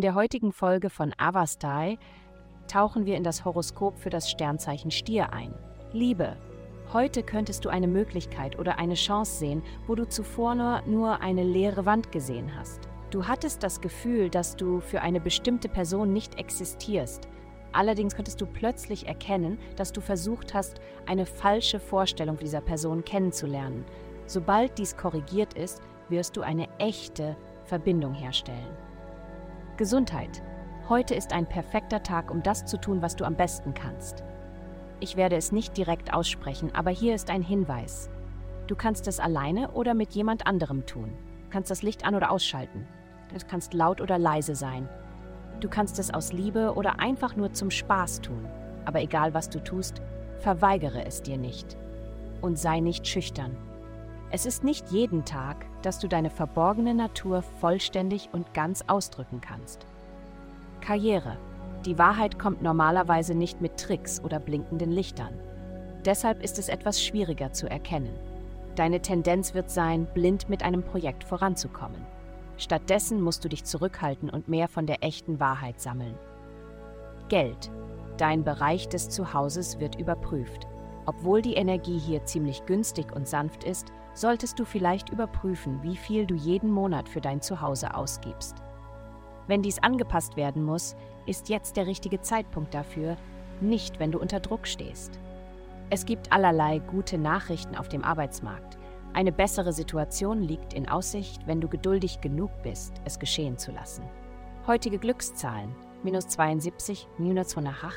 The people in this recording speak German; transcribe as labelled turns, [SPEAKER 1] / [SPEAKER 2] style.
[SPEAKER 1] der heutigen Folge von Avastai tauchen wir in das Horoskop für das Sternzeichen Stier ein. Liebe. Heute könntest du eine Möglichkeit oder eine Chance sehen, wo du zuvor nur, nur eine leere Wand gesehen hast. Du hattest das Gefühl, dass du für eine bestimmte Person nicht existierst. Allerdings könntest du plötzlich erkennen, dass du versucht hast, eine falsche Vorstellung dieser Person kennenzulernen. Sobald dies korrigiert ist, wirst du eine echte Verbindung herstellen. Gesundheit. Heute ist ein perfekter Tag, um das zu tun, was du am besten kannst. Ich werde es nicht direkt aussprechen, aber hier ist ein Hinweis. Du kannst es alleine oder mit jemand anderem tun. Du kannst das Licht an oder ausschalten. Es kannst laut oder leise sein. Du kannst es aus Liebe oder einfach nur zum Spaß tun. Aber egal was du tust, verweigere es dir nicht. Und sei nicht schüchtern. Es ist nicht jeden Tag, dass du deine verborgene Natur vollständig und ganz ausdrücken kannst. Karriere. Die Wahrheit kommt normalerweise nicht mit Tricks oder blinkenden Lichtern. Deshalb ist es etwas schwieriger zu erkennen. Deine Tendenz wird sein, blind mit einem Projekt voranzukommen. Stattdessen musst du dich zurückhalten und mehr von der echten Wahrheit sammeln. Geld. Dein Bereich des Zuhauses wird überprüft. Obwohl die Energie hier ziemlich günstig und sanft ist, solltest du vielleicht überprüfen, wie viel du jeden Monat für dein Zuhause ausgibst. Wenn dies angepasst werden muss, ist jetzt der richtige Zeitpunkt dafür, nicht wenn du unter Druck stehst. Es gibt allerlei gute Nachrichten auf dem Arbeitsmarkt. Eine bessere Situation liegt in Aussicht, wenn du geduldig genug bist, es geschehen zu lassen. Heutige Glückszahlen: minus 72, minus von der Hach.